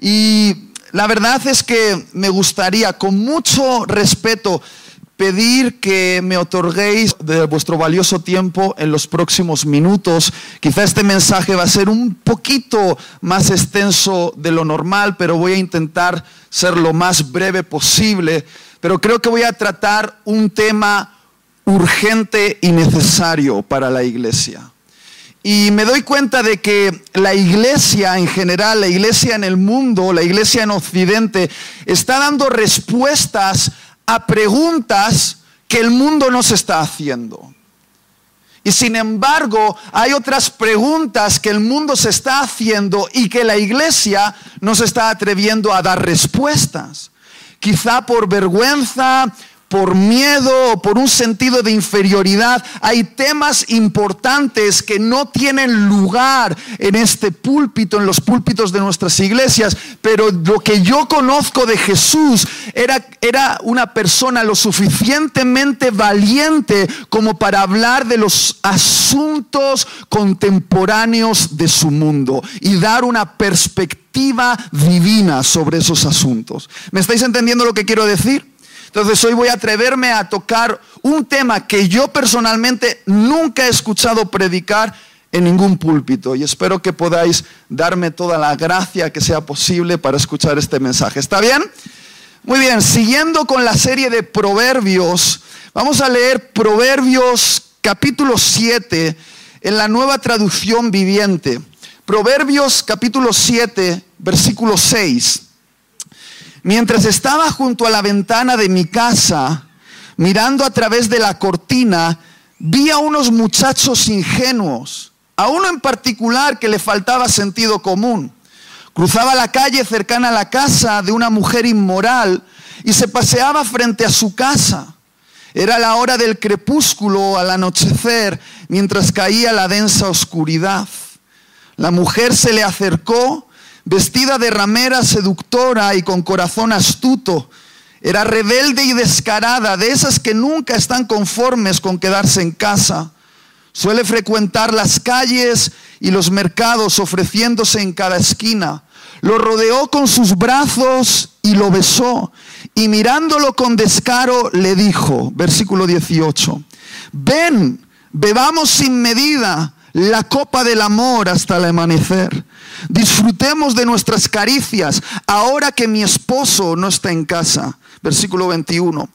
Y la verdad es que me gustaría, con mucho respeto, pedir que me otorguéis de vuestro valioso tiempo en los próximos minutos. Quizá este mensaje va a ser un poquito más extenso de lo normal, pero voy a intentar ser lo más breve posible. Pero creo que voy a tratar un tema urgente y necesario para la iglesia. Y me doy cuenta de que la iglesia en general, la iglesia en el mundo, la iglesia en Occidente, está dando respuestas a preguntas que el mundo no se está haciendo. Y sin embargo, hay otras preguntas que el mundo se está haciendo y que la iglesia no se está atreviendo a dar respuestas. Quizá por vergüenza, por miedo o por un sentido de inferioridad. Hay temas importantes que no tienen lugar en este púlpito, en los púlpitos de nuestras iglesias, pero lo que yo conozco de Jesús era, era una persona lo suficientemente valiente como para hablar de los asuntos contemporáneos de su mundo y dar una perspectiva divina sobre esos asuntos. ¿Me estáis entendiendo lo que quiero decir? Entonces hoy voy a atreverme a tocar un tema que yo personalmente nunca he escuchado predicar en ningún púlpito y espero que podáis darme toda la gracia que sea posible para escuchar este mensaje. ¿Está bien? Muy bien, siguiendo con la serie de proverbios, vamos a leer Proverbios capítulo 7 en la nueva traducción viviente. Proverbios capítulo 7, versículo 6. Mientras estaba junto a la ventana de mi casa, mirando a través de la cortina, vi a unos muchachos ingenuos, a uno en particular que le faltaba sentido común. Cruzaba la calle cercana a la casa de una mujer inmoral y se paseaba frente a su casa. Era la hora del crepúsculo al anochecer, mientras caía la densa oscuridad. La mujer se le acercó vestida de ramera seductora y con corazón astuto. Era rebelde y descarada, de esas que nunca están conformes con quedarse en casa. Suele frecuentar las calles y los mercados ofreciéndose en cada esquina. Lo rodeó con sus brazos y lo besó. Y mirándolo con descaro le dijo, versículo 18, ven, bebamos sin medida la copa del amor hasta el amanecer. Disfrutemos de nuestras caricias ahora que mi esposo no está en casa. Versículo 21.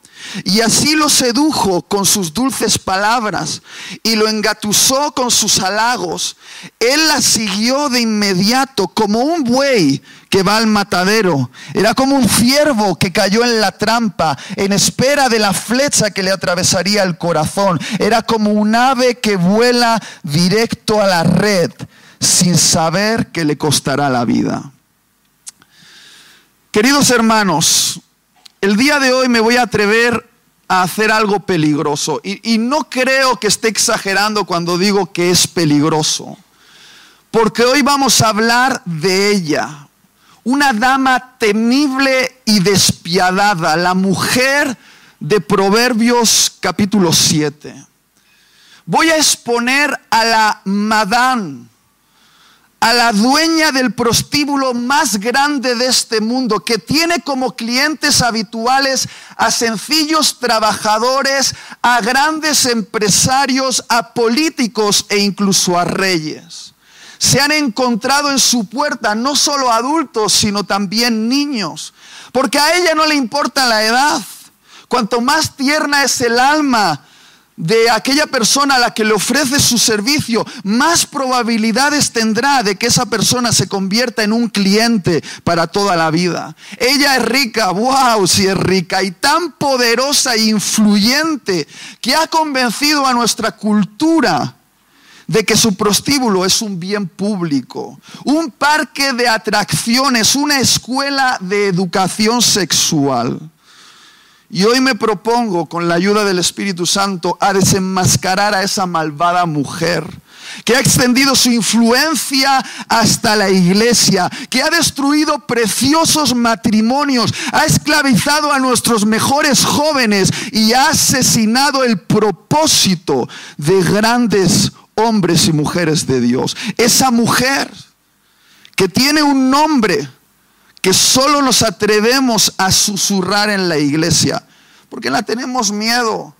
Y así lo sedujo con sus dulces palabras y lo engatusó con sus halagos. Él la siguió de inmediato como un buey que va al matadero. Era como un ciervo que cayó en la trampa en espera de la flecha que le atravesaría el corazón. Era como un ave que vuela directo a la red sin saber que le costará la vida. Queridos hermanos, el día de hoy me voy a atrever a hacer algo peligroso. Y, no creo que esté exagerando cuando digo que es peligroso. Porque hoy vamos a hablar de ella. Una dama temible y despiadada, la mujer de Proverbios capítulo 7. Voy a exponer a la Madame a la dueña del prostíbulo más grande de este mundo, que tiene como clientes habituales a sencillos trabajadores, a grandes empresarios, a políticos e incluso a reyes. Se han encontrado en su puerta no solo adultos, sino también niños, porque a ella no le importa la edad. Cuanto más tierna es el alma, de aquella persona a la que le ofrece su servicio, más probabilidades tendrá de que esa persona se convierta en un cliente para toda la vida. Ella es rica, wow, si es rica y tan poderosa e influyente que ha convencido a nuestra cultura de que su prostíbulo es un bien público, un parque de atracciones, una escuela de educación sexual. Y hoy me propongo, con la ayuda del Espíritu Santo, a desenmascarar a esa malvada mujer que ha extendido su influencia hasta la iglesia, que ha destruido preciosos matrimonios, ha esclavizado a nuestros mejores jóvenes y ha asesinado el propósito de grandes hombres y mujeres de Dios. Esa mujer que tiene un nombre que solo nos atrevemos a susurrar en la iglesia, porque la tenemos miedo,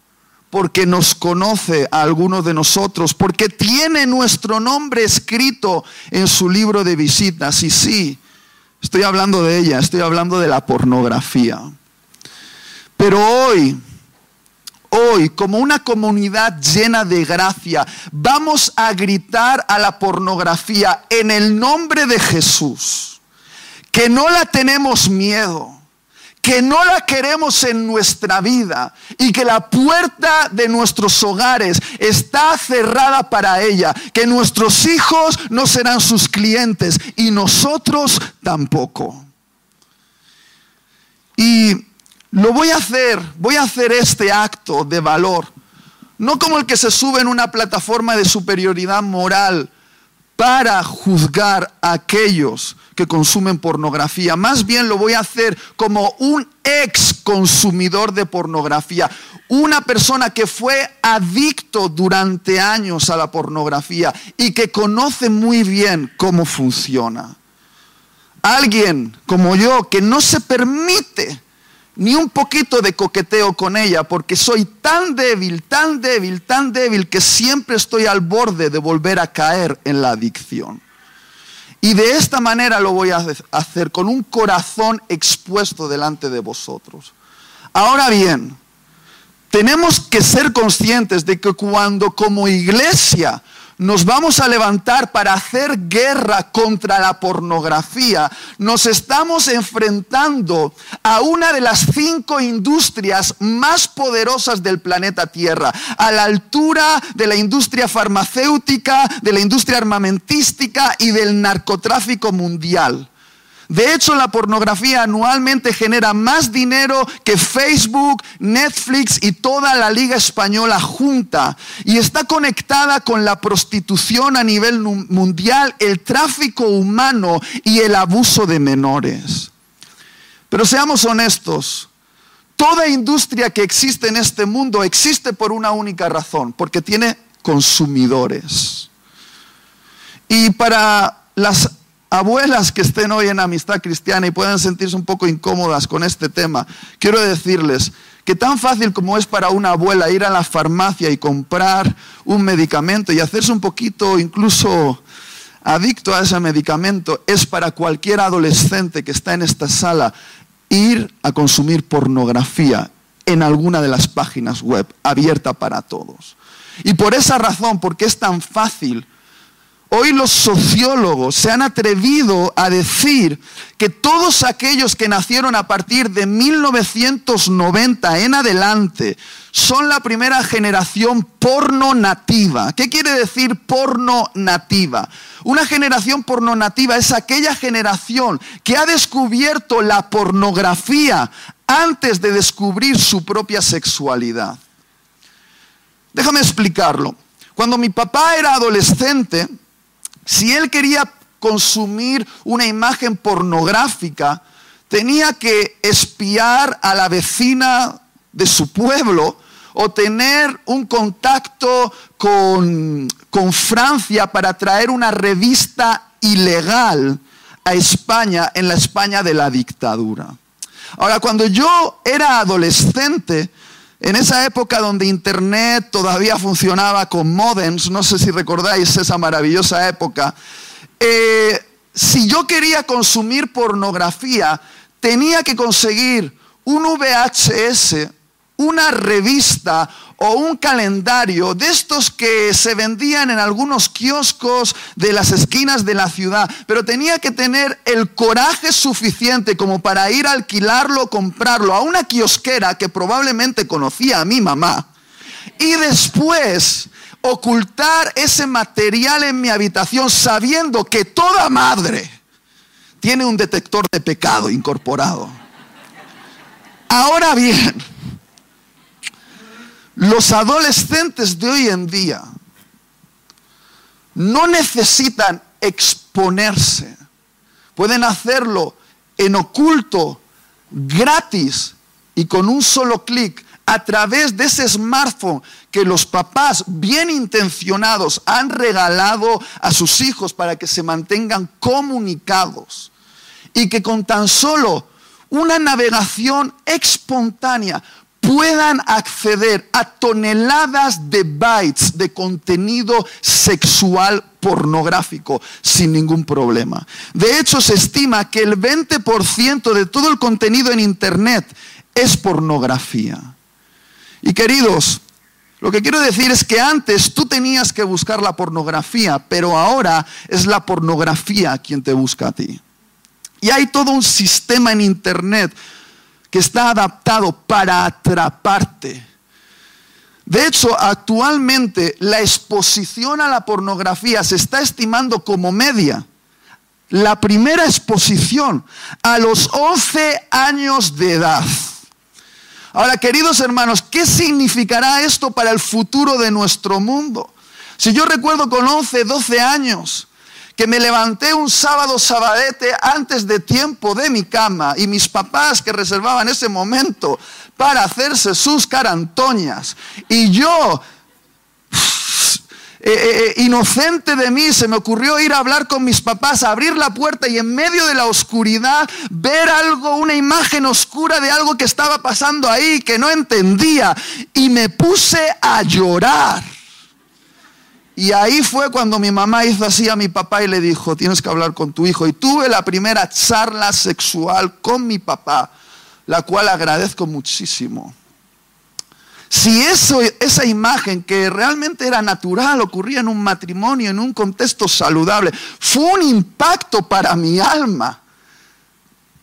porque nos conoce a algunos de nosotros, porque tiene nuestro nombre escrito en su libro de visitas. Y sí, estoy hablando de ella, estoy hablando de la pornografía. Pero hoy, hoy, como una comunidad llena de gracia, vamos a gritar a la pornografía en el nombre de Jesús que no la tenemos miedo, que no la queremos en nuestra vida y que la puerta de nuestros hogares está cerrada para ella, que nuestros hijos no serán sus clientes y nosotros tampoco. Y lo voy a hacer, voy a hacer este acto de valor, no como el que se sube en una plataforma de superioridad moral para juzgar a aquellos que consumen pornografía. Más bien lo voy a hacer como un ex consumidor de pornografía. Una persona que fue adicto durante años a la pornografía y que conoce muy bien cómo funciona. Alguien como yo que no se permite ni un poquito de coqueteo con ella, porque soy tan débil, tan débil, tan débil que siempre estoy al borde de volver a caer en la adicción. Y de esta manera lo voy a hacer, con un corazón expuesto delante de vosotros. Ahora bien, tenemos que ser conscientes de que cuando como iglesia nos vamos a levantar para hacer guerra contra la pornografía, nos estamos enfrentando a una de las cinco industrias más poderosas del planeta Tierra, a la altura de la industria farmacéutica, de la industria armamentística y del narcotráfico mundial. De hecho, la pornografía anualmente genera más dinero que Facebook, Netflix y toda la Liga Española junta. Y está conectada con la prostitución a nivel mundial, el tráfico humano y el abuso de menores. Pero seamos honestos, toda industria que existe en este mundo existe por una única razón, porque tiene consumidores. Y para las abuelas que estén hoy en amistad cristiana y puedan sentirse un poco incómodas con este tema, quiero decirles que tan fácil como es para una abuela ir a la farmacia y comprar un medicamento y hacerse un poquito incluso adicto a ese medicamento, es para cualquier adolescente que está en esta sala ir a consumir pornografía en alguna de las páginas web abierta para todos. Y por esa razón, porque es tan fácil, Hoy los sociólogos se han atrevido a decir que todos aquellos que nacieron a partir de 1990 en adelante son la primera generación porno nativa. ¿Qué quiere decir porno nativa? Una generación porno nativa es aquella generación que ha descubierto la pornografía antes de descubrir su propia sexualidad. Déjame explicarlo. Cuando mi papá era adolescente, si él quería consumir una imagen pornográfica, tenía que espiar a la vecina de su pueblo o tener un contacto con, Francia para traer una revista ilegal a España en la España de la dictadura. Ahora, cuando yo era adolescente, en esa época donde Internet todavía funcionaba con modems, no sé si recordáis esa maravillosa época, eh, si yo quería consumir pornografía, tenía que conseguir un VHS, una revista o un calendario de estos que se vendían en algunos kioscos de las esquinas de la ciudad, pero tenía que tener el coraje suficiente como para ir a alquilarlo comprarlo a una kiosquera que probablemente conocía a mi mamá y después ocultar ese material en mi habitación sabiendo que toda madre tiene un detector de pecado incorporado. Ahora bien, los adolescentes de hoy en día no necesitan exponerse. Pueden hacerlo en oculto, gratis y con un solo clic a través de ese smartphone que los papás bien intencionados han regalado a sus hijos para que se mantengan comunicados. y que con tan solo una navegación espontánea puedan acceder a toneladas de bytes de contenido sexual pornográfico sin ningún problema. De hecho, se estima que el 20% de todo el contenido en Internet es pornografía. Y queridos, lo que quiero decir es que antes tú tenías que buscar la pornografía, pero ahora es la pornografía quien te busca a ti. Y hay todo un sistema en Internet que está adaptado para atraparte. De hecho, actualmente la exposición a la pornografía se está estimando como media. La primera exposición a los 11 años de edad. Ahora, queridos hermanos, ¿qué significará esto para el futuro de nuestro mundo? Si yo recuerdo con 11, 12 años, que me levanté un sábado sabadete antes de tiempo de mi cama y mis papás que reservaban ese momento para hacerse sus carantoñas y yo eh, eh, eh, inocente de mí, se me ocurrió ir a hablar con mis papás, abrir la puerta y en medio de la oscuridad ver algo, una imagen oscura de algo que estaba pasando ahí que no entendía y me puse a llorar. Y ahí fue cuando mi mamá hizo así a mi papá y le dijo, tienes que hablar con tu hijo. Y tuve la primera charla sexual con mi papá, la cual agradezco muchísimo. Si eso, esa imagen que realmente era natural, ocurría en un matrimonio, en un contexto saludable, fue un impacto para mi alma.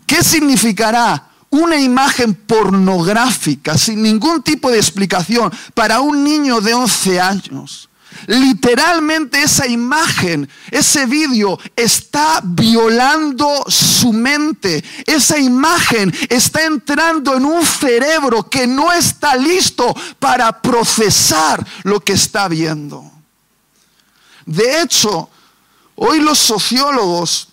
¿Qué significará? Una imagen pornográfica sin ningún tipo de explicación para un niño de 11 años. Literalmente esa imagen, ese vídeo está violando su mente. Esa imagen está entrando en un cerebro que no está listo para procesar lo que está viendo. De hecho, hoy los sociólogos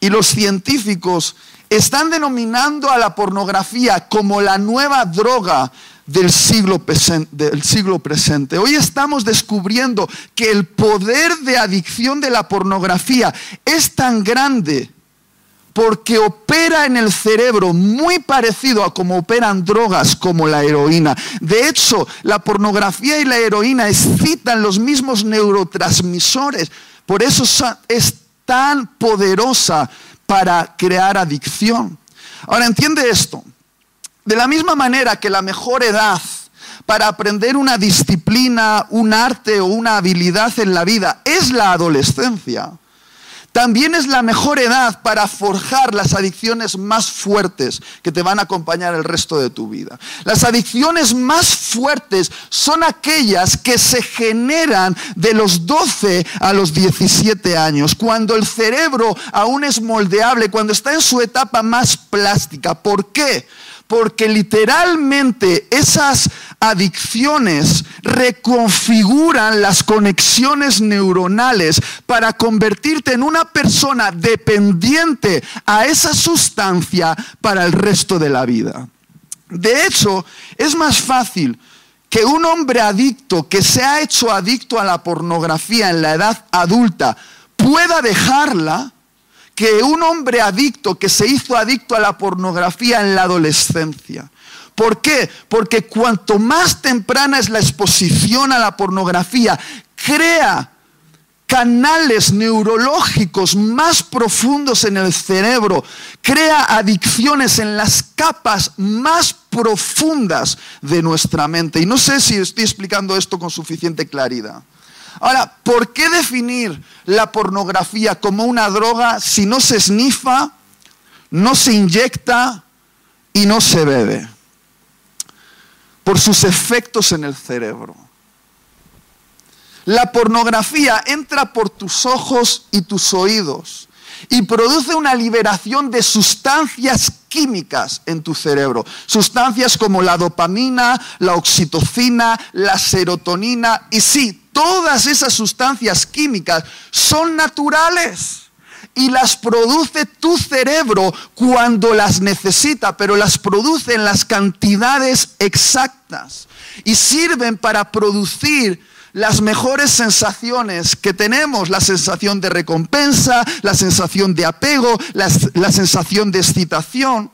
y los científicos están denominando a la pornografía como la nueva droga del siglo, del siglo presente. Hoy estamos descubriendo que el poder de adicción de la pornografía es tan grande porque opera en el cerebro muy parecido a como operan drogas como la heroína. De hecho, la pornografía y la heroína excitan los mismos neurotransmisores. Por eso es tan poderosa para crear adicción. Ahora entiende esto. De la misma manera que la mejor edad para aprender una disciplina, un arte o una habilidad en la vida es la adolescencia, también es la mejor edad para forjar las adicciones más fuertes que te van a acompañar el resto de tu vida. Las adicciones más fuertes son aquellas que se generan de los 12 a los 17 años, cuando el cerebro aún es moldeable, cuando está en su etapa más plástica. ¿Por qué? Porque literalmente esas adicciones reconfiguran las conexiones neuronales para convertirte en una persona dependiente a esa sustancia para el resto de la vida. De hecho, es más fácil que un hombre adicto que se ha hecho adicto a la pornografía en la edad adulta pueda dejarla que un hombre adicto que se hizo adicto a la pornografía en la adolescencia. ¿Por qué? Porque cuanto más temprana es la exposición a la pornografía, crea canales neurológicos más profundos en el cerebro, crea adicciones en las capas más profundas de nuestra mente. Y no sé si estoy explicando esto con suficiente claridad. Ahora, ¿por qué definir la pornografía como una droga si no se esnifa, no se inyecta y no se bebe? Por sus efectos en el cerebro. La pornografía entra por tus ojos y tus oídos y produce una liberación de sustancias químicas en tu cerebro. Sustancias como la dopamina, la oxitocina, la serotonina y sí, todas esas sustancias químicas son naturales y las produce tu cerebro cuando las necesita, pero las produce en las cantidades exactas y sirven para producir las mejores sensaciones que tenemos, la sensación de recompensa, la sensación de apego, la, la sensación de excitación.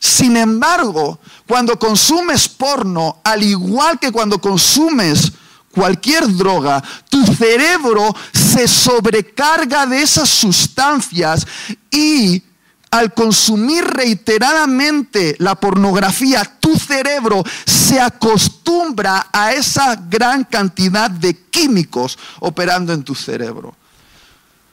Sin embargo, cuando consumes porno, al igual que cuando consumes cualquier droga, tu cerebro se sobrecarga de esas sustancias y al consumir reiteradamente la pornografía, tu cerebro se acostumbra a esa gran cantidad de químicos operando en tu cerebro.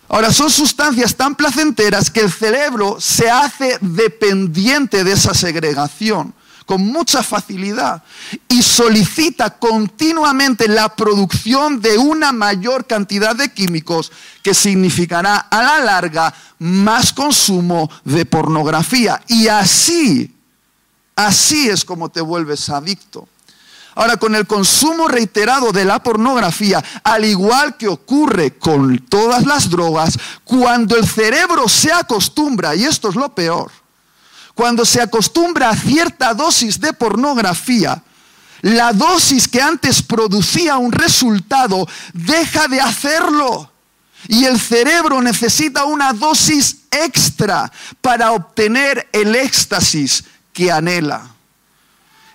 Ahora, son sustancias tan placenteras que el cerebro se hace dependiente de esa segregación con mucha facilidad y solicita continuamente la producción de una mayor cantidad de químicos que significará a la larga más consumo de pornografía. Y así, así es como te vuelves adicto. Ahora, con el consumo reiterado de la pornografía, al igual que ocurre con todas las drogas, cuando el cerebro se acostumbra, y esto es lo peor, cuando se acostumbra a cierta dosis de pornografía, la dosis que antes producía un resultado deja de hacerlo. Y el cerebro necesita una dosis extra para obtener el éxtasis que anhela.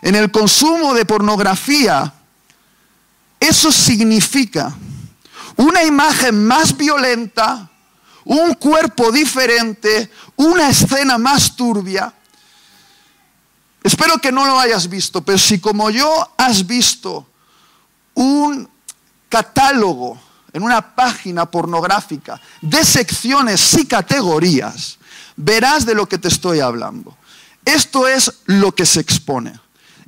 En el consumo de pornografía, eso significa una imagen más violenta, un cuerpo diferente, una escena más turbia. Espero que no lo hayas visto, pero si como yo has visto un catálogo en una página pornográfica de secciones y categorías, verás de lo que te estoy hablando. Esto es lo que se expone.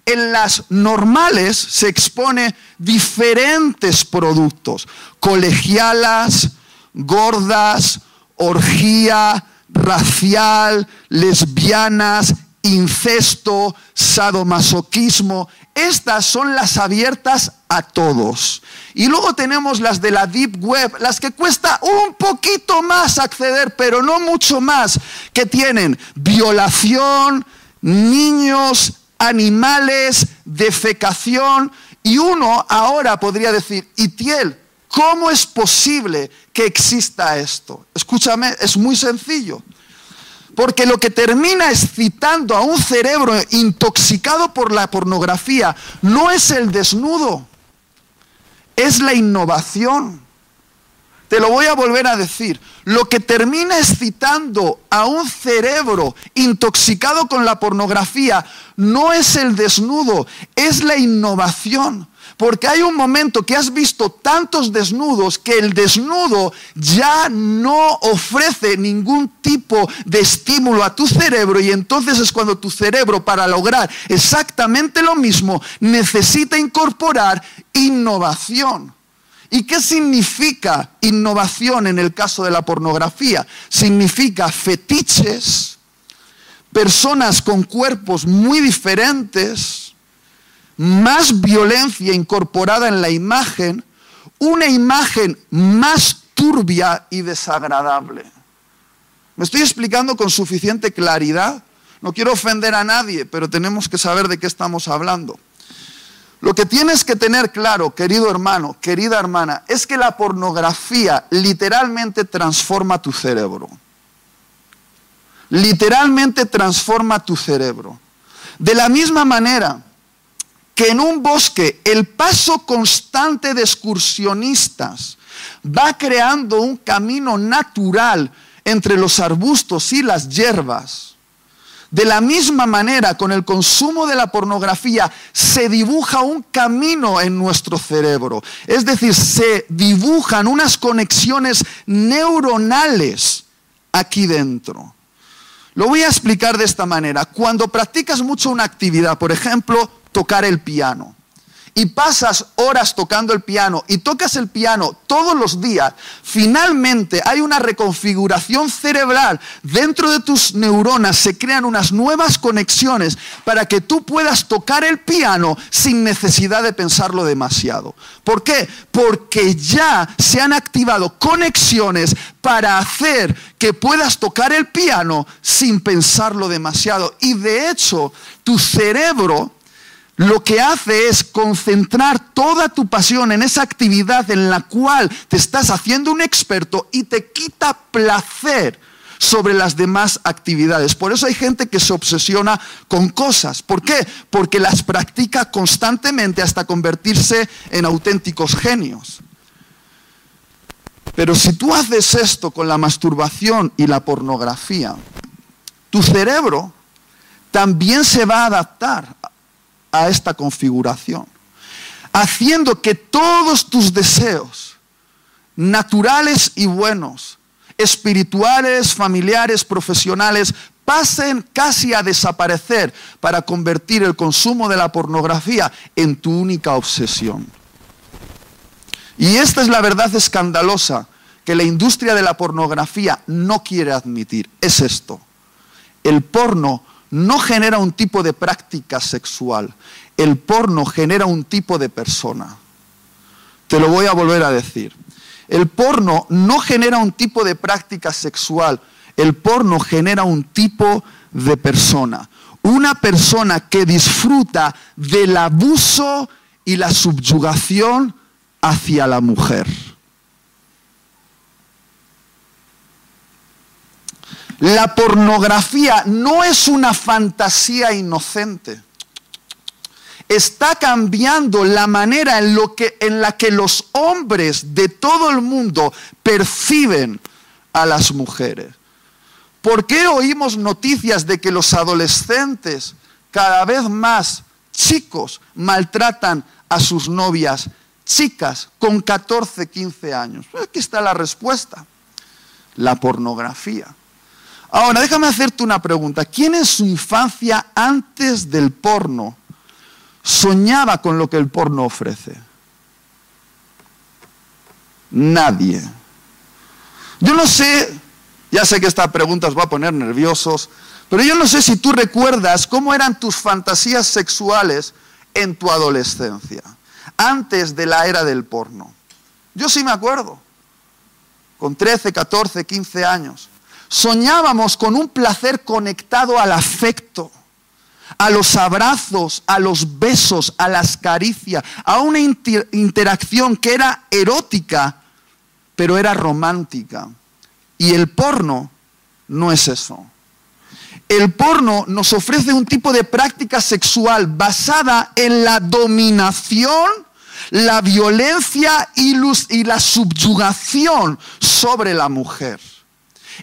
En las normales se expone diferentes productos, colegialas, gordas, orgía, racial, lesbianas, incesto, sadomasoquismo. Estas son las abiertas a todos. Y luego tenemos las de la Deep Web, las que cuesta un poquito más acceder, pero no mucho más, que tienen violación, niños, animales, defecación. Y uno ahora podría decir, Itiel, ¿Cómo es posible que exista esto? Escúchame, es muy sencillo. Porque lo que termina excitando a un cerebro intoxicado por la pornografía no es el desnudo, es la innovación. Te lo voy a volver a decir. Lo que termina excitando a un cerebro intoxicado con la pornografía no es el desnudo, es la innovación. Porque hay un momento que has visto tantos desnudos que el desnudo ya no ofrece ningún tipo de estímulo a tu cerebro y entonces es cuando tu cerebro para lograr exactamente lo mismo necesita incorporar innovación. ¿Y qué significa innovación en el caso de la pornografía? Significa fetiches, personas con cuerpos muy diferentes, más violencia incorporada en la imagen, una imagen más turbia y desagradable. ¿Me estoy explicando con suficiente claridad? No quiero ofender a nadie, pero tenemos que saber de qué estamos hablando. Lo que tienes que tener claro, querido hermano, querida hermana, es que la pornografía literalmente transforma tu cerebro. Literalmente transforma tu cerebro. De la misma manera que en un bosque el paso constante de excursionistas va creando un camino natural entre los arbustos y las hierbas, de la misma manera, con el consumo de la pornografía, se dibuja un camino en nuestro cerebro. Es decir, se dibujan unas conexiones neuronales aquí dentro. Lo voy a explicar de esta manera. Cuando practicas mucho una actividad, por ejemplo, tocar el piano y pasas horas tocando el piano y tocas el piano todos los días, finalmente hay una reconfiguración cerebral. Dentro de tus neuronas se crean unas nuevas conexiones para que tú puedas tocar el piano sin necesidad de pensarlo demasiado. ¿Por qué? Porque ya se han activado conexiones para hacer que puedas tocar el piano sin pensarlo demasiado. Y de hecho, tu cerebro lo que hace es concentrar toda tu pasión en esa actividad en la cual te estás haciendo un experto y te quita placer sobre las demás actividades. Por eso hay gente que se obsesiona con cosas. ¿Por qué? Porque las practica constantemente hasta convertirse en auténticos genios. Pero si tú haces esto con la masturbación y la pornografía, tu cerebro también se va a adaptar a esta configuración, haciendo que todos tus deseos naturales y buenos, espirituales, familiares, profesionales, pasen casi a desaparecer para convertir el consumo de la pornografía en tu única obsesión. Y esta es la verdad escandalosa que la industria de la pornografía no quiere admitir. Es esto. El porno no genera un tipo de práctica sexual. El porno genera un tipo de persona. Te lo voy a volver a decir. El porno no genera un tipo de práctica sexual. El porno genera un tipo de persona. Una persona que disfruta del abuso y la subyugación hacia la mujer. La pornografía no es una fantasía inocente. Está cambiando la manera en, lo que, en la que los hombres de todo el mundo perciben a las mujeres. ¿Por qué oímos noticias de que los adolescentes, cada vez más chicos, maltratan a sus novias chicas con 14, 15 años? Aquí está la respuesta. La pornografía. Ahora, déjame hacerte una pregunta. ¿Quién en su infancia, antes del porno, soñaba con lo que el porno ofrece? Nadie. Yo no sé, ya sé que esta pregunta os va a poner nerviosos, pero yo no sé si tú recuerdas cómo eran tus fantasías sexuales en tu adolescencia, antes de la era del porno. Yo sí me acuerdo, con 13, 14, 15 años soñábamos con un placer conectado al afecto, a los abrazos, a los besos, a las caricias, a una interacción que era erótica, pero era romántica. Y el porno no es eso. El porno nos ofrece un tipo de práctica sexual basada en la dominación, la violencia y la subyugación sobre la mujer.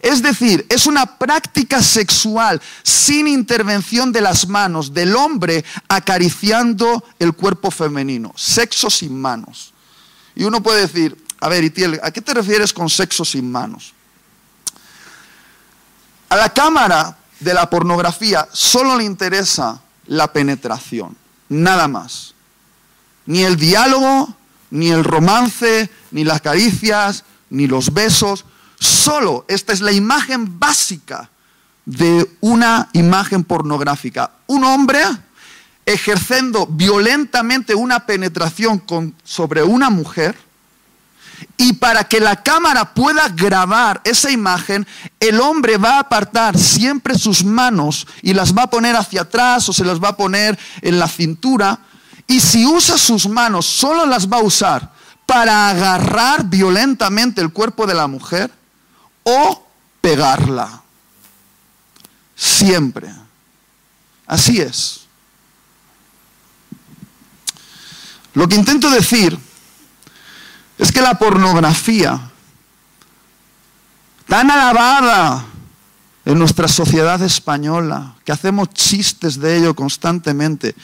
Es decir, es una práctica sexual sin intervención de las manos del hombre acariciando el cuerpo femenino. Sexo sin manos. Y uno puede decir, a ver, Itiel, ¿a qué te refieres con sexo sin manos? A la cámara de la pornografía solo le interesa la penetración, nada más. Ni el diálogo, ni el romance, ni las caricias, ni los besos. Solo, esta es la imagen básica de una imagen pornográfica. Un hombre ejerciendo violentamente una penetración sobre una mujer y para que la cámara pueda grabar esa imagen, el hombre va a apartar siempre sus manos y las va a poner hacia atrás o se las va a poner en la cintura. Y si usa sus manos, solo las va a usar para agarrar violentamente el cuerpo de la mujer o pegarla. Siempre. Así es. Lo que intento decir es que la pornografía, tan alabada en nuestra sociedad española, que hacemos chistes de ello constantemente,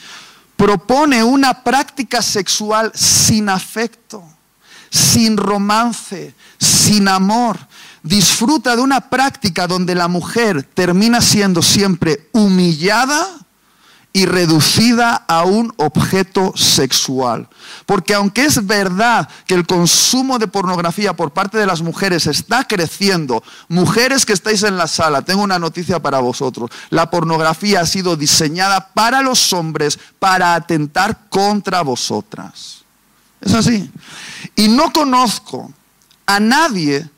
propone una práctica sexual sin afecto, sin romance, sin amor, disfruta de una práctica donde la mujer termina siendo siempre humillada y reducida a un objeto sexual. Porque aunque es verdad que el consumo de pornografía por parte de las mujeres está creciendo, mujeres que estáis en la sala, tengo una noticia para vosotros. La pornografía ha sido diseñada para los hombres para atentar contra vosotras. Es así. Y no conozco a nadie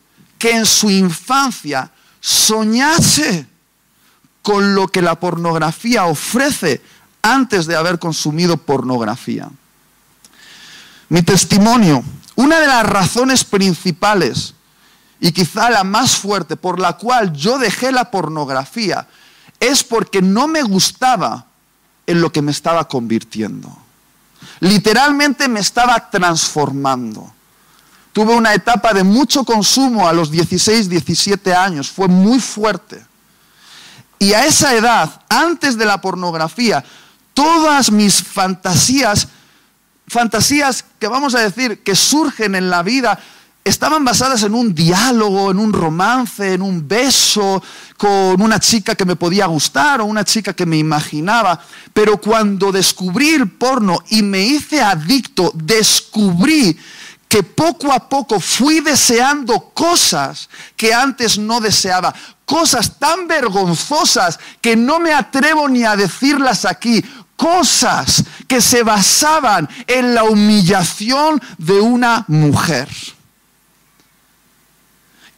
que en su infancia soñase con lo que la pornografía ofrece antes de haber consumido pornografía. Mi testimonio, una de las razones principales y quizá la más fuerte por la cual yo dejé la pornografía es porque no me gustaba en lo que me estaba convirtiendo. Literalmente me estaba transformando. Tuve una etapa de mucho consumo a los 16, 17 años, fue muy fuerte. Y a esa edad, antes de la pornografía, todas mis fantasías, fantasías que vamos a decir que surgen en la vida, estaban basadas en un diálogo, en un romance, en un beso con una chica que me podía gustar o una chica que me imaginaba. Pero cuando descubrí el porno y me hice adicto, descubrí que poco a poco fui deseando cosas que antes no deseaba, cosas tan vergonzosas que no me atrevo ni a decirlas aquí, cosas que se basaban en la humillación de una mujer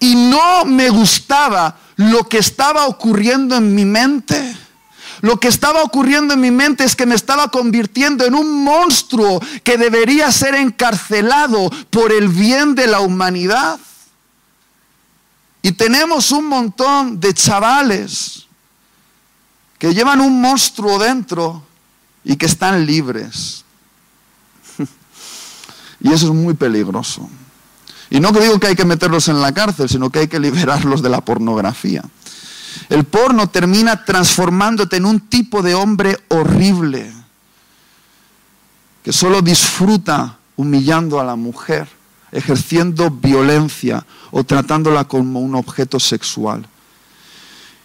y no me gustaba lo que estaba ocurriendo en mi mente. Lo que estaba ocurriendo en mi mente es que me estaba convirtiendo en un monstruo que debería ser encarcelado por el bien de la humanidad. Y tenemos un montón de chavales que llevan un monstruo dentro y que están libres. y eso es muy peligroso. Y no digo que hay que meterlos en la cárcel, sino que hay que liberarlos de la pornografía. El porno termina transformándote en un tipo de hombre horrible, que solo disfruta humillando a la mujer, ejerciendo violencia o tratándola como un objeto sexual.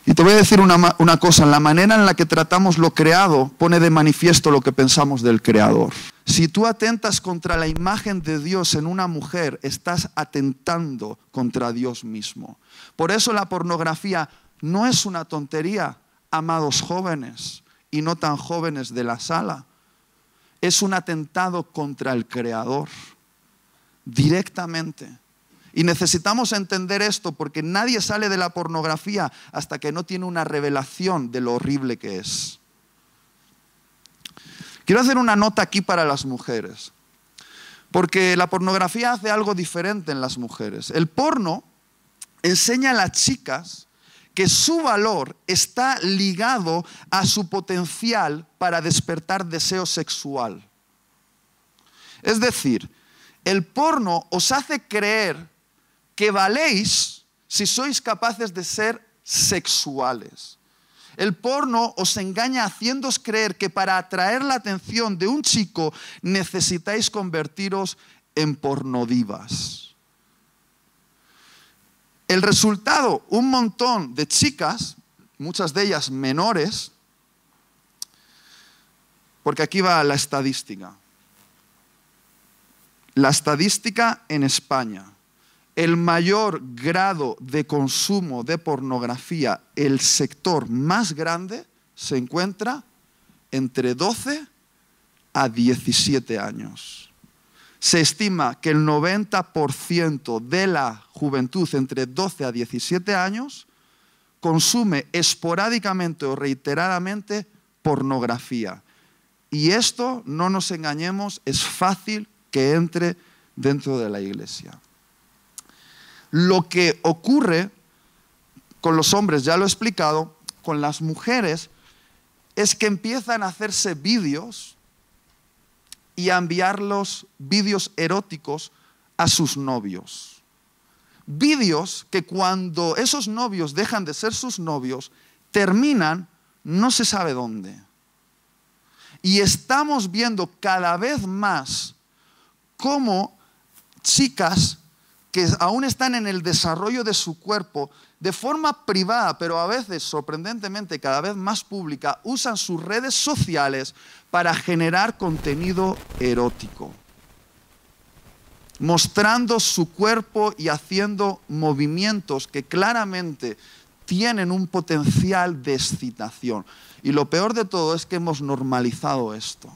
Y te voy a decir una, una, cosa, la manera en la que tratamos lo creado pone de manifiesto lo que pensamos del creador. Si tú atentas contra la imagen de Dios en una mujer, estás atentando contra Dios mismo. Por eso la pornografía no es una tontería, amados jóvenes y no tan jóvenes de la sala. Es un atentado contra el creador, directamente. Y necesitamos entender esto porque nadie sale de la pornografía hasta que no tiene una revelación de lo horrible que es. Quiero hacer una nota aquí para las mujeres, porque la pornografía hace algo diferente en las mujeres. El porno enseña a las chicas que su valor está ligado a su potencial para despertar deseo sexual. Es decir, el porno os hace creer que valéis si sois capaces de ser sexuales. El porno os engaña haciéndoos creer que para atraer la atención de un chico necesitáis convertiros en pornodivas. El resultado, un montón de chicas, muchas de ellas menores, porque aquí va la estadística. La estadística en España el mayor grado de consumo de pornografía, el sector más grande, se encuentra entre 12 a 17 años. Se estima que el 90% de la juventud entre 12 a 17 años consume esporádicamente o reiteradamente pornografía. Y esto, no nos engañemos, es fácil que entre dentro de la iglesia. Lo que ocurre con los hombres, ya lo he explicado, con las mujeres, es que empiezan a hacerse vídeos y a enviar los vídeos eróticos a sus novios. Vídeos que cuando esos novios dejan de ser sus novios, terminan no se sabe dónde. Y estamos viendo cada vez más cómo chicas que aún están en el desarrollo de su cuerpo, de forma privada, pero a veces, sorprendentemente, cada vez más pública, usan sus redes sociales para generar contenido erótico, mostrando su cuerpo y haciendo movimientos que claramente tienen un potencial de excitación. Y lo peor de todo es que hemos normalizado esto.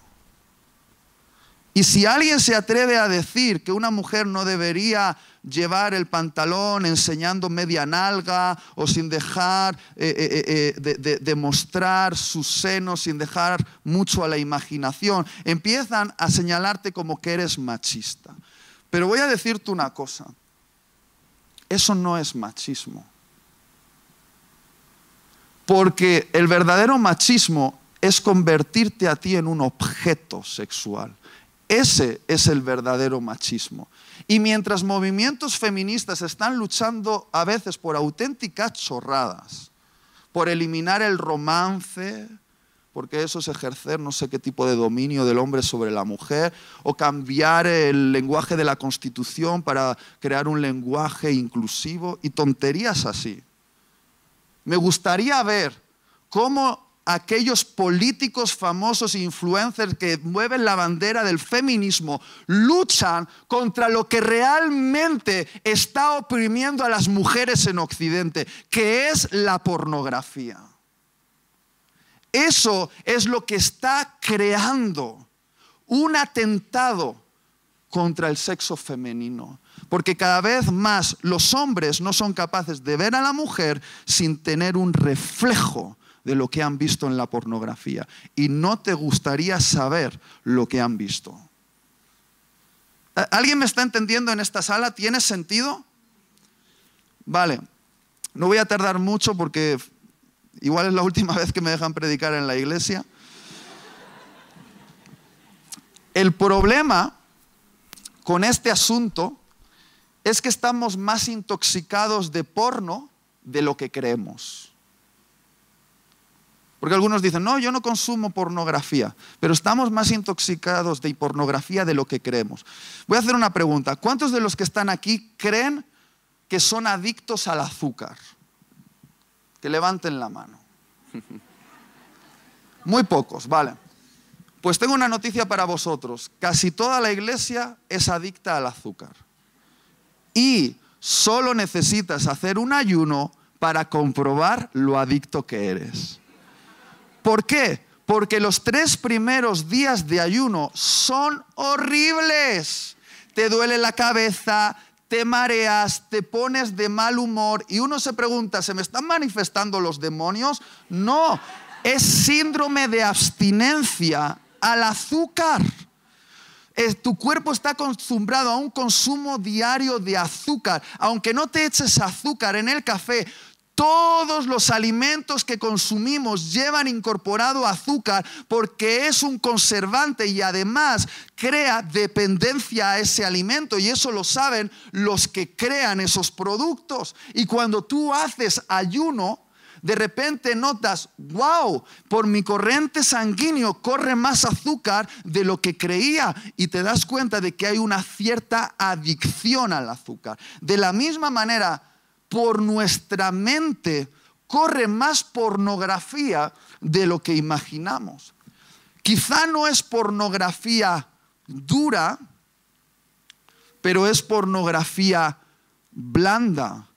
Y si alguien se atreve a decir que una mujer no debería llevar el pantalón enseñando media nalga o sin dejar eh, eh, eh, de, mostrar sus senos, sin dejar mucho a la imaginación, empiezan a señalarte como que eres machista. Pero voy a decirte una cosa, eso no es machismo. Porque el verdadero machismo es convertirte a ti en un objeto sexual. Ese es el verdadero machismo. Y mientras movimientos feministas están luchando a veces por auténticas chorradas, por eliminar el romance, porque eso es ejercer no sé qué tipo de dominio del hombre sobre la mujer, o cambiar el lenguaje de la Constitución para crear un lenguaje inclusivo y tonterías así. Me gustaría ver cómo aquellos políticos famosos e influencers que mueven la bandera del feminismo luchan contra lo que realmente está oprimiendo a las mujeres en Occidente, que es la pornografía. Eso es lo que está creando un atentado contra el sexo femenino. Porque cada vez más los hombres no son capaces de ver a la mujer sin tener un reflejo de lo que han visto en la pornografía. Y no te gustaría saber lo que han visto. ¿Alguien me está entendiendo en esta sala? ¿Tiene sentido? Vale, no voy a tardar mucho porque igual es la última vez que me dejan predicar en la iglesia. El problema con este asunto es que estamos más intoxicados de porno de lo que creemos. Porque algunos dicen, no, yo no consumo pornografía, pero estamos más intoxicados de pornografía de lo que creemos. Voy a hacer una pregunta. ¿Cuántos de los que están aquí creen que son adictos al azúcar? Que levanten la mano. Muy pocos, vale. Pues tengo una noticia para vosotros. Casi toda la iglesia es adicta al azúcar. Y solo necesitas hacer un ayuno para comprobar lo adicto que eres. ¿Por qué? Porque los tres primeros días de ayuno son horribles. Te duele la cabeza, te mareas, te pones de mal humor y uno se pregunta, ¿se me están manifestando los demonios? No, es síndrome de abstinencia al azúcar. tu cuerpo está acostumbrado a un consumo diario de azúcar. Aunque no te eches azúcar en el café, todos los alimentos que consumimos llevan incorporado azúcar porque es un conservante y además crea dependencia a ese alimento y eso lo saben los que crean esos productos. Y cuando tú haces ayuno, de repente notas, wow, por mi corriente sanguíneo corre más azúcar de lo que creía y te das cuenta de que hay una cierta adicción al azúcar. De la misma manera, por nuestra mente corre más pornografía de lo que imaginamos. Quizá no es pornografía dura, pero es pornografía blanda.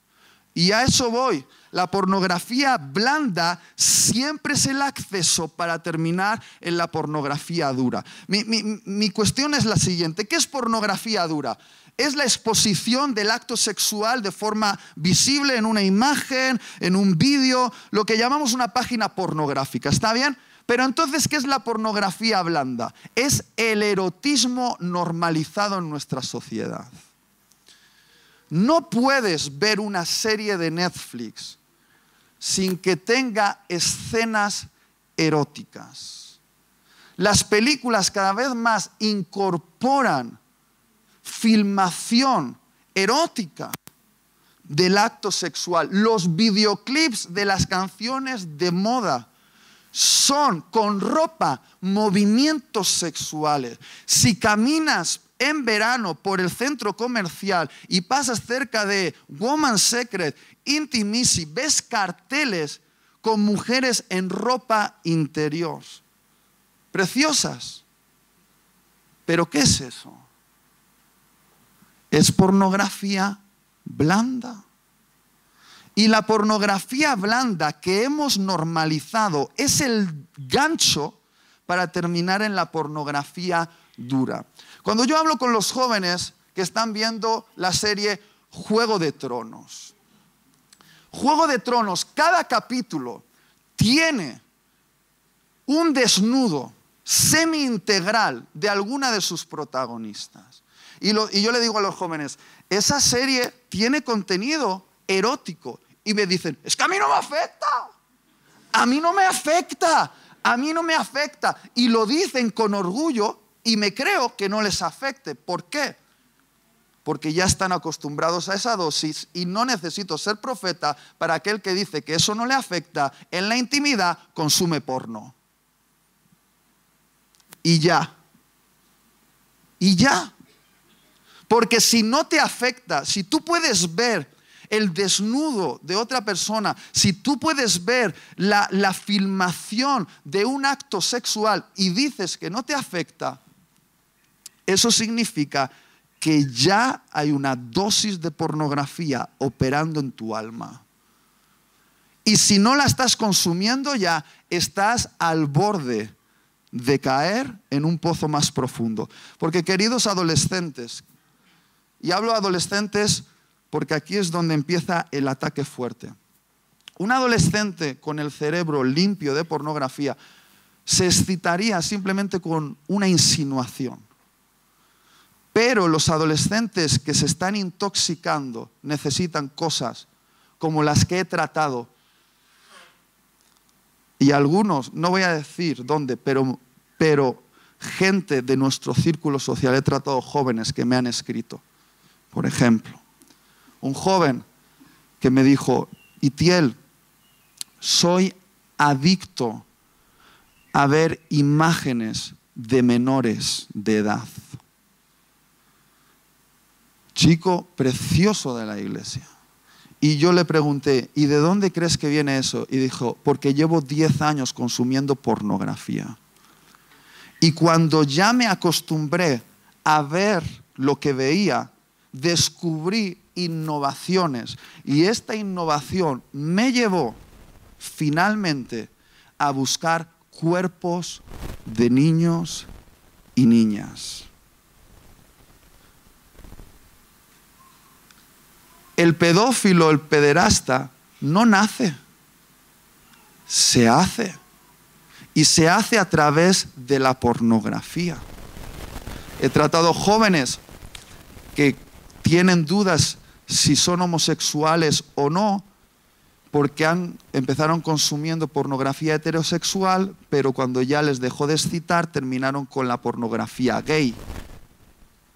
Y a eso voy. La pornografía blanda siempre es el acceso para terminar en la pornografía dura. Mi, mi cuestión es la siguiente. ¿Qué es pornografía dura? Es la exposición del acto sexual de forma visible en una imagen, en un vídeo, lo que llamamos una página pornográfica. ¿Está bien? Pero entonces, ¿qué es la pornografía blanda? Es el erotismo normalizado en nuestra sociedad. No puedes ver una serie de Netflix sin que tenga escenas eróticas. Las películas cada vez más incorporan filmación erótica del acto sexual. Los videoclips de las canciones de moda son con ropa movimientos sexuales. Si caminas en verano por el centro comercial y pasas cerca de Woman Secret, Intimacy, ves carteles con mujeres en ropa interior. Preciosas. Pero ¿qué es eso? Es pornografía blanda. Y la pornografía blanda que hemos normalizado es el gancho para terminar en la pornografía dura. Cuando yo hablo con los jóvenes que están viendo la serie Juego de Tronos, Juego de Tronos, cada capítulo tiene un desnudo semi-integral de alguna de sus protagonistas. Y, yo le digo a los jóvenes, esa serie tiene contenido erótico. Y me dicen, es que a mí no me afecta. A mí no me afecta. A mí no me afecta. Y lo dicen con orgullo y me creo que no les afecte. ¿Por qué? Porque ya están acostumbrados a esa dosis y no necesito ser profeta para aquel que dice que eso no le afecta. En la intimidad consume porno. Y ya. Y ya. Porque si no te afecta, si tú puedes ver el desnudo de otra persona, si tú puedes ver la, filmación de un acto sexual y dices que no te afecta, eso significa que ya hay una dosis de pornografía operando en tu alma. Y si no la estás consumiendo ya, estás al borde de caer en un pozo más profundo. Porque queridos adolescentes, y hablo adolescentes porque aquí es donde empieza el ataque fuerte. Un adolescente con el cerebro limpio de pornografía se excitaría simplemente con una insinuación. Pero los adolescentes que se están intoxicando necesitan cosas como las que he tratado. Y algunos, no voy a decir dónde, pero, pero gente de nuestro círculo social, he tratado jóvenes que me han escrito por ejemplo. Un joven que me dijo, Itiel, soy adicto a ver imágenes de menores de edad. Chico precioso de la iglesia. Y yo le pregunté, ¿y de dónde crees que viene eso? Y dijo, porque llevo 10 años consumiendo pornografía. Y cuando ya me acostumbré a ver lo que veía, descubrí innovaciones y esta innovación me llevó finalmente a buscar cuerpos de niños y niñas. El pedófilo, el pederasta, no nace, se hace. Y se hace a través de la pornografía. He tratado jóvenes que tienen dudas si son homosexuales o no, porque han, empezaron consumiendo pornografía heterosexual, pero cuando ya les dejó de excitar, terminaron con la pornografía gay.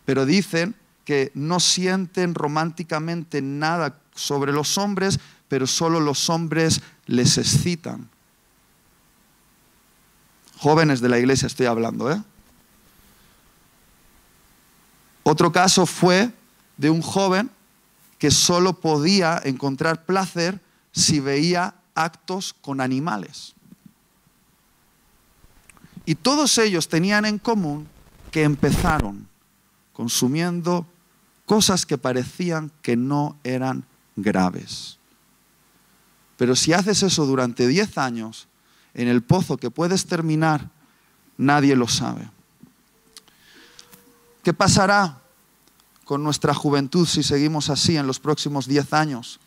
Pero dicen que no sienten románticamente nada sobre los hombres, pero solo los hombres les excitan. Jóvenes de la iglesia estoy hablando, ¿eh? Otro caso fue de un joven que solo podía encontrar placer si veía actos con animales. Y todos ellos tenían en común que empezaron consumiendo cosas que parecían que no eran graves. Pero si haces eso durante 10 años, en el pozo que puedes terminar, nadie lo sabe. ¿Qué pasará con nuestra juventud si seguimos así en los próximos 10 años.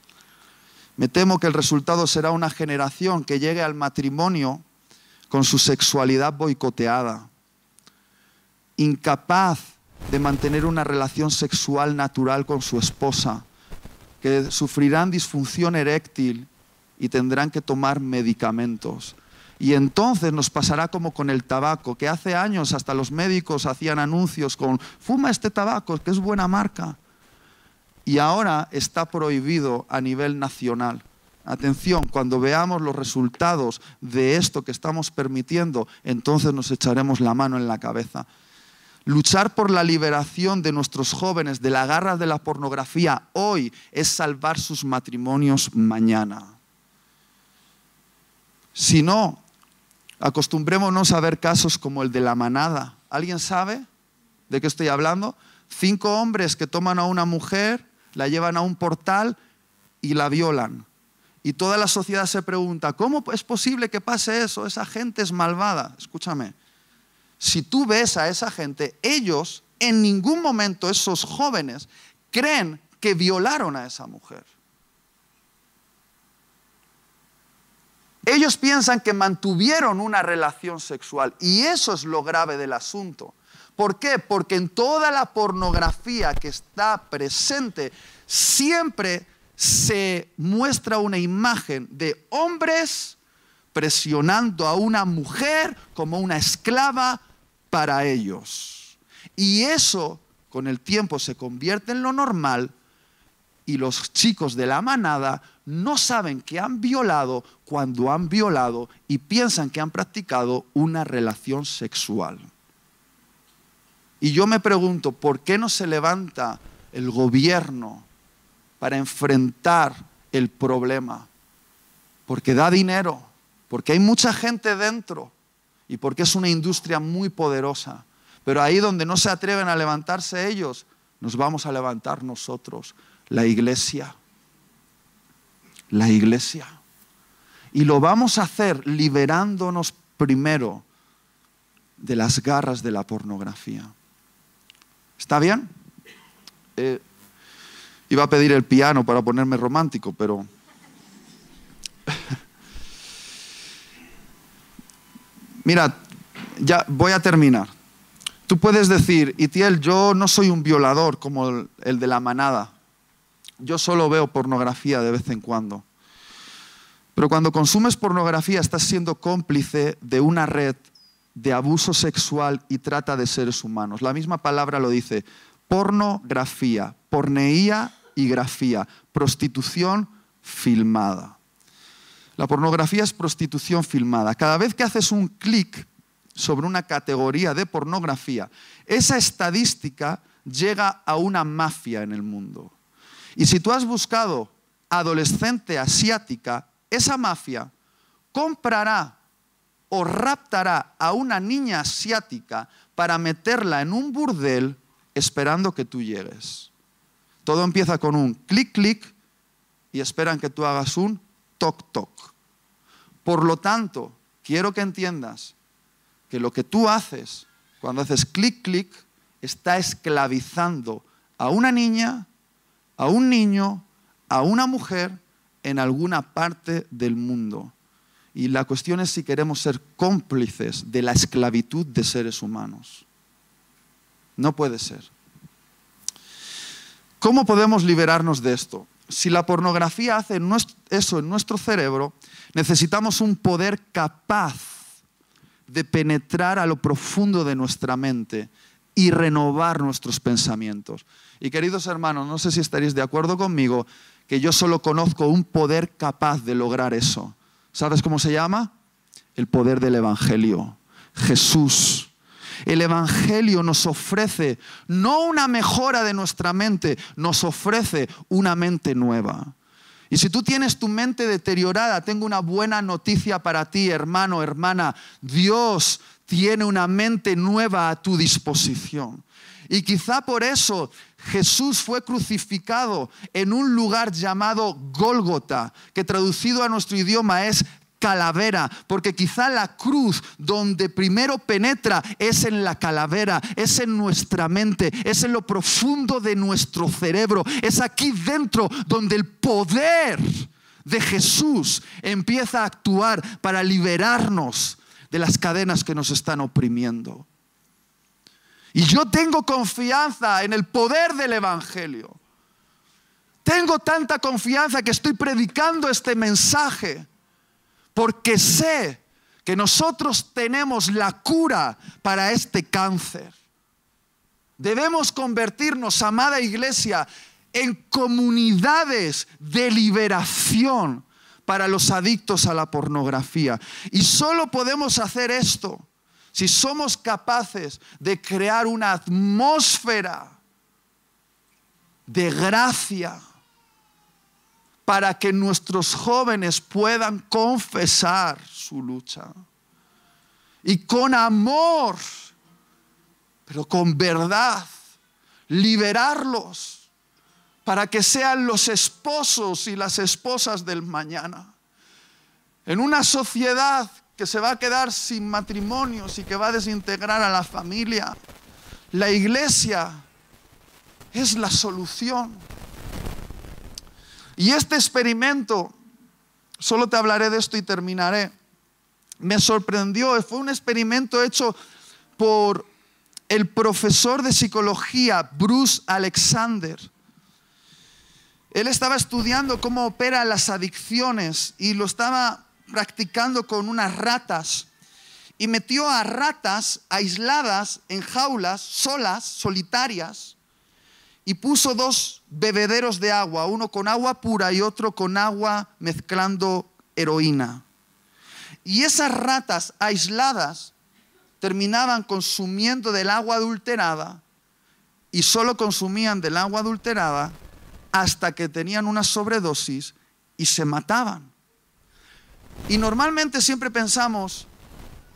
Me temo que el resultado será una generación que llegue al matrimonio con su sexualidad boicoteada, incapaz de mantener una relación sexual natural con su esposa, que sufrirán disfunción eréctil y tendrán que tomar medicamentos. Y entonces nos pasará como con el tabaco, que hace años hasta los médicos hacían anuncios con, fuma este tabaco, que es buena marca. Y ahora está prohibido a nivel nacional. Atención, cuando veamos los resultados de esto que estamos permitiendo, entonces nos echaremos la mano en la cabeza. Luchar por la liberación de nuestros jóvenes de la garra de la pornografía hoy es salvar sus matrimonios mañana. Si no, Acostumbrémonos a ver casos como el de la manada. ¿Alguien sabe de qué estoy hablando? Cinco hombres que toman a una mujer, la llevan a un portal y la violan. Y toda la sociedad se pregunta, ¿cómo es posible que pase eso? Esa gente es malvada. Escúchame. si tú ves a esa gente, ellos en ningún momento, esos jóvenes, creen que violaron a esa mujer. Ellos piensan que mantuvieron una relación sexual y eso es lo grave del asunto. ¿Por qué? Porque en toda la pornografía que está presente siempre se muestra una imagen de hombres presionando a una mujer como una esclava para ellos. Y eso con el tiempo se convierte en lo normal y los chicos de la manada no saben que han violado cuando han violado y piensan que han practicado una relación sexual. Y yo me pregunto, ¿por qué no se levanta el gobierno para enfrentar el problema? Porque da dinero, porque hay mucha gente dentro y porque es una industria muy poderosa. Pero ahí donde no se atreven a levantarse ellos, nos vamos a levantar nosotros, la iglesia. La iglesia. Y lo vamos a hacer liberándonos primero de las garras de la pornografía. ¿Está bien? Eh, iba a pedir el piano para ponerme romántico, pero... Mira, ya voy a terminar. Tú puedes decir, Itiel, yo no soy un violador como el, el de la manada. Yo solo veo pornografía de vez en cuando. Pero cuando consumes pornografía estás siendo cómplice de una red de abuso sexual y trata de seres humanos. La misma palabra lo dice, pornografía, porneía y grafía, prostitución filmada. La pornografía es prostitución filmada. Cada vez que haces un clic sobre una categoría de pornografía, esa estadística llega a una mafia en el mundo. Y si tú has buscado adolescente asiática, esa mafia comprará o raptará a una niña asiática para meterla en un burdel esperando que tú llegues. Todo empieza con un clic, clic y esperan que tú hagas un toc, toc. Por lo tanto, quiero que entiendas que lo que tú haces cuando haces clic, clic, está esclavizando a una niña, a un niño, a una mujer en alguna parte del mundo. Y la cuestión es si queremos ser cómplices de la esclavitud de seres humanos. No puede ser. ¿Cómo podemos liberarnos de esto? Si la pornografía hace eso en nuestro cerebro, necesitamos un poder capaz de penetrar a lo profundo de nuestra mente y renovar nuestros pensamientos. Y queridos hermanos, no sé si estaréis de acuerdo conmigo, que yo solo conozco un poder capaz de lograr eso. ¿Sabes cómo se llama? El poder del Evangelio. Jesús. El Evangelio nos ofrece no una mejora de nuestra mente, nos ofrece una mente nueva. Y si tú tienes tu mente deteriorada, tengo una buena noticia para ti, hermano, hermana. Dios tiene una mente nueva a tu disposición. Y quizá por eso Jesús fue crucificado en un lugar llamado Gólgota, que traducido a nuestro idioma es calavera, porque quizá la cruz donde primero penetra es en la calavera, es en nuestra mente, es en lo profundo de nuestro cerebro, es aquí dentro donde el poder de Jesús empieza a actuar para liberarnos de las cadenas que nos están oprimiendo. Y yo tengo confianza en el poder del Evangelio. Tengo tanta confianza que estoy predicando este mensaje porque sé que nosotros tenemos la cura para este cáncer. Debemos convertirnos, amada iglesia, en comunidades de liberación para los adictos a la pornografía. Y solo podemos hacer esto si somos capaces de crear una atmósfera de gracia para que nuestros jóvenes puedan confesar su lucha. Y con amor, pero con verdad, liberarlos para que sean los esposos y las esposas del mañana. En una sociedad que se va a quedar sin matrimonios y que va a desintegrar a la familia. La iglesia es la solución. Y este experimento, solo te hablaré de esto y terminaré, me sorprendió. Fue un experimento hecho por el profesor de psicología Bruce Alexander. Él estaba estudiando cómo operan las adicciones y lo estaba practicando con unas ratas. Y metió a ratas aisladas en jaulas, solas, solitarias, y puso dos bebederos de agua, uno con agua pura y otro con agua mezclando heroína. Y esas ratas aisladas terminaban consumiendo del agua adulterada y solo consumían del agua adulterada hasta que tenían una sobredosis y se mataban. Y normalmente siempre pensamos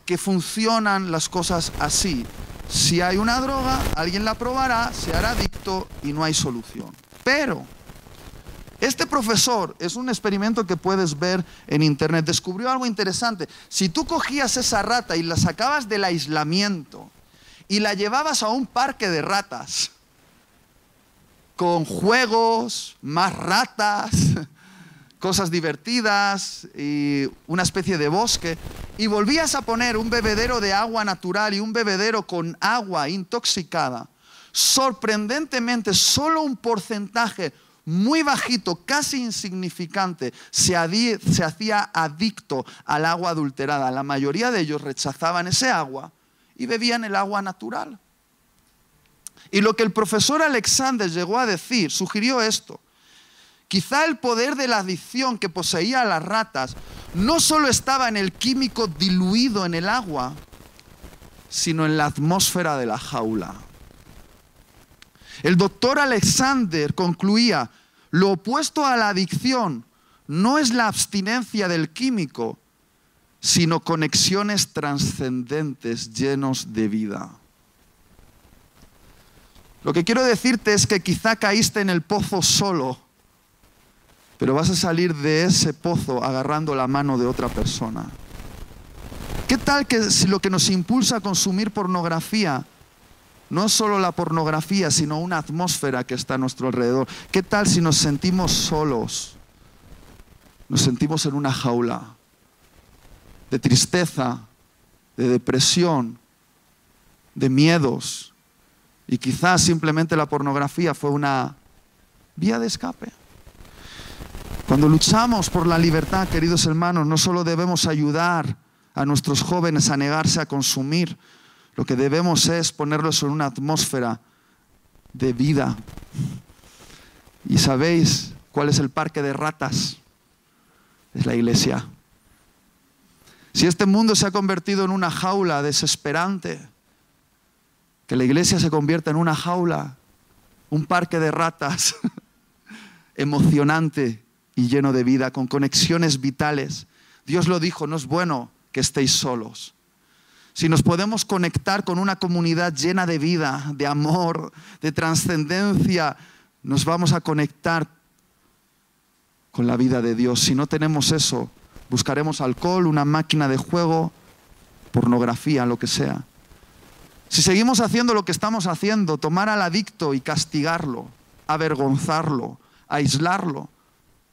que funcionan las cosas así. Si hay una droga, alguien la probará, se hará adicto y no hay solución. Pero este profesor, es un experimento que puedes ver en internet, descubrió algo interesante. Si tú cogías esa rata y la sacabas del aislamiento y la llevabas a un parque de ratas, con juegos, más ratas, cosas divertidas y una especie de bosque, y volvías a poner un bebedero de agua natural y un bebedero con agua intoxicada, sorprendentemente solo un porcentaje muy bajito, casi insignificante, se, hacía adicto al agua adulterada. La mayoría de ellos rechazaban ese agua y bebían el agua natural. Y lo que el profesor Alexander llegó a decir, sugirió esto. Quizá el poder de la adicción que poseía las ratas no solo estaba en el químico diluido en el agua, sino en la atmósfera de la jaula. El doctor Alexander concluía, lo opuesto a la adicción no es la abstinencia del químico, sino conexiones trascendentes llenos de vida. Lo que quiero decirte es que quizá caíste en el pozo solo, pero vas a salir de ese pozo agarrando la mano de otra persona. ¿Qué tal que si lo que nos impulsa a consumir pornografía no es solo la pornografía, sino una atmósfera que está a nuestro alrededor. ¿Qué tal si nos sentimos solos? Nos sentimos en una jaula de tristeza, de depresión, de miedos. Y quizás simplemente la pornografía fue una vía de escape. Cuando luchamos por la libertad, queridos hermanos, no solo debemos ayudar a nuestros jóvenes a negarse a consumir, lo que debemos es ponerlos en una atmósfera de vida. ¿Y sabéis cuál es el parque de ratas? Es la iglesia. Si este mundo se ha convertido en una jaula desesperante, que la iglesia se convierta en una jaula, un parque de ratas emocionante y lleno de vida, con conexiones vitales. Dios lo dijo, no es bueno que estéis solos si nos podemos conectar con una comunidad llena de vida, de amor, de trascendencia, nos vamos a conectar con la vida de Dios. Si no tenemos eso, buscaremos alcohol, una máquina de juego, pornografía, lo que sea. Si seguimos haciendo lo que estamos haciendo, tomar al adicto y castigarlo, avergonzarlo, aislarlo,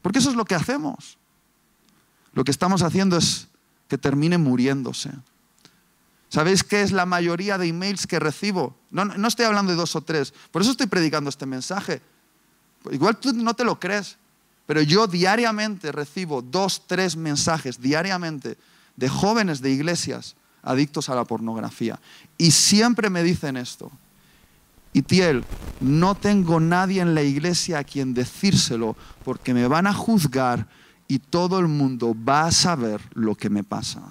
porque eso es lo que hacemos. Lo que estamos haciendo es que termine muriéndose. ¿Sabéis qué es la mayoría de emails que recibo? No, no estoy hablando de dos o tres. Por eso estoy predicando este mensaje. Igual tú no te lo crees, pero yo diariamente recibo dos, tres mensajes diariamente de jóvenes de iglesias adictos a la pornografía. Y siempre me dicen esto. Y Tiel, no tengo nadie en la iglesia a quien decírselo porque me van a juzgar y todo el mundo va a saber lo que me pasa.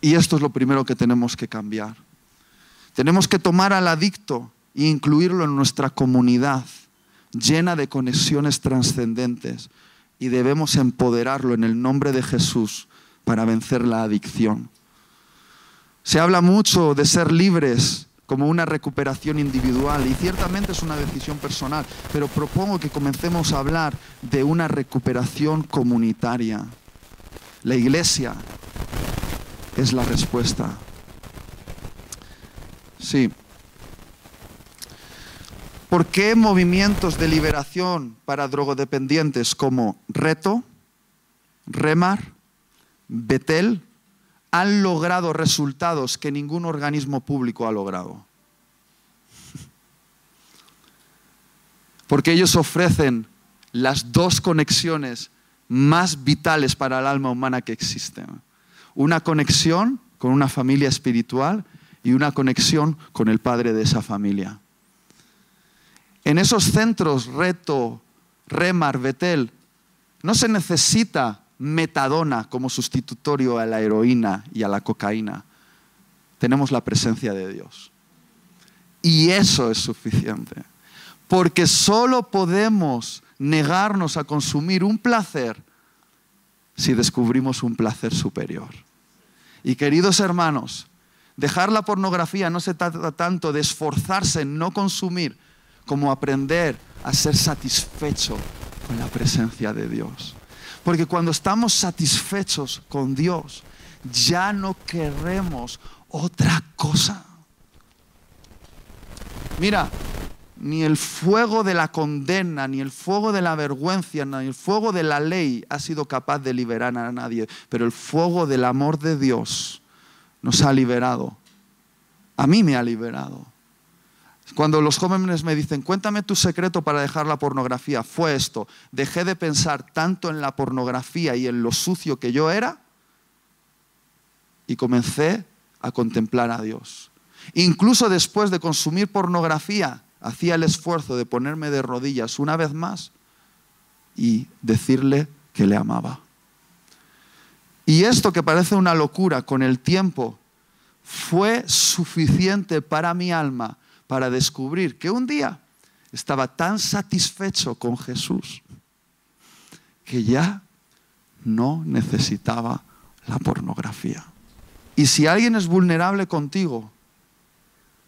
Y esto es lo primero que tenemos que cambiar. Tenemos que tomar al adicto e incluirlo en nuestra comunidad llena de conexiones trascendentes y debemos empoderarlo en el nombre de Jesús para vencer la adicción. Se habla mucho de ser libres como una recuperación individual y ciertamente es una decisión personal, pero propongo que comencemos a hablar de una recuperación comunitaria. La iglesia es la respuesta. Sí. ¿Por qué movimientos de liberación para drogodependientes como Reto, Remar, Betel han logrado resultados que ningún organismo público ha logrado? Porque ellos ofrecen las dos conexiones más vitales para el alma humana que existen. Una conexión con una familia espiritual y una conexión con el padre de esa familia. En esos centros, Reto, Remar, Betel, no se necesita metadona como sustitutorio a la heroína y a la cocaína. Tenemos la presencia de Dios. Y eso es suficiente. Porque solo podemos negarnos a consumir un placer si descubrimos un placer superior. Y queridos hermanos, dejar la pornografía no se trata tanto de esforzarse en no consumir como aprender a ser satisfecho con la presencia de Dios. Porque cuando estamos satisfechos con Dios, ya no queremos otra cosa. Mira, ni el fuego de la condena, ni el fuego de la vergüenza, ni el fuego de la ley ha sido capaz de liberar a nadie, pero el fuego del amor de Dios nos ha liberado. A mí me ha liberado. Cuando los jóvenes me dicen, cuéntame tu secreto para dejar la pornografía, fue esto, dejé de pensar tanto en la pornografía y en lo sucio que yo era y comencé a contemplar a Dios. Incluso después de consumir pornografía, hacía el esfuerzo de ponerme de rodillas una vez más y decirle que le amaba. Y esto que parece una locura con el tiempo fue suficiente para mi alma para descubrir que un día estaba tan satisfecho con Jesús que ya no necesitaba la pornografía. Y si alguien es vulnerable contigo,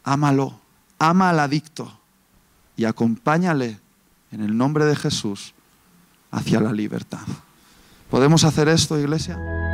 ámalo, ama al adicto y acompáñale en el nombre de Jesús hacia la libertad. ¿Podemos hacer esto, iglesia?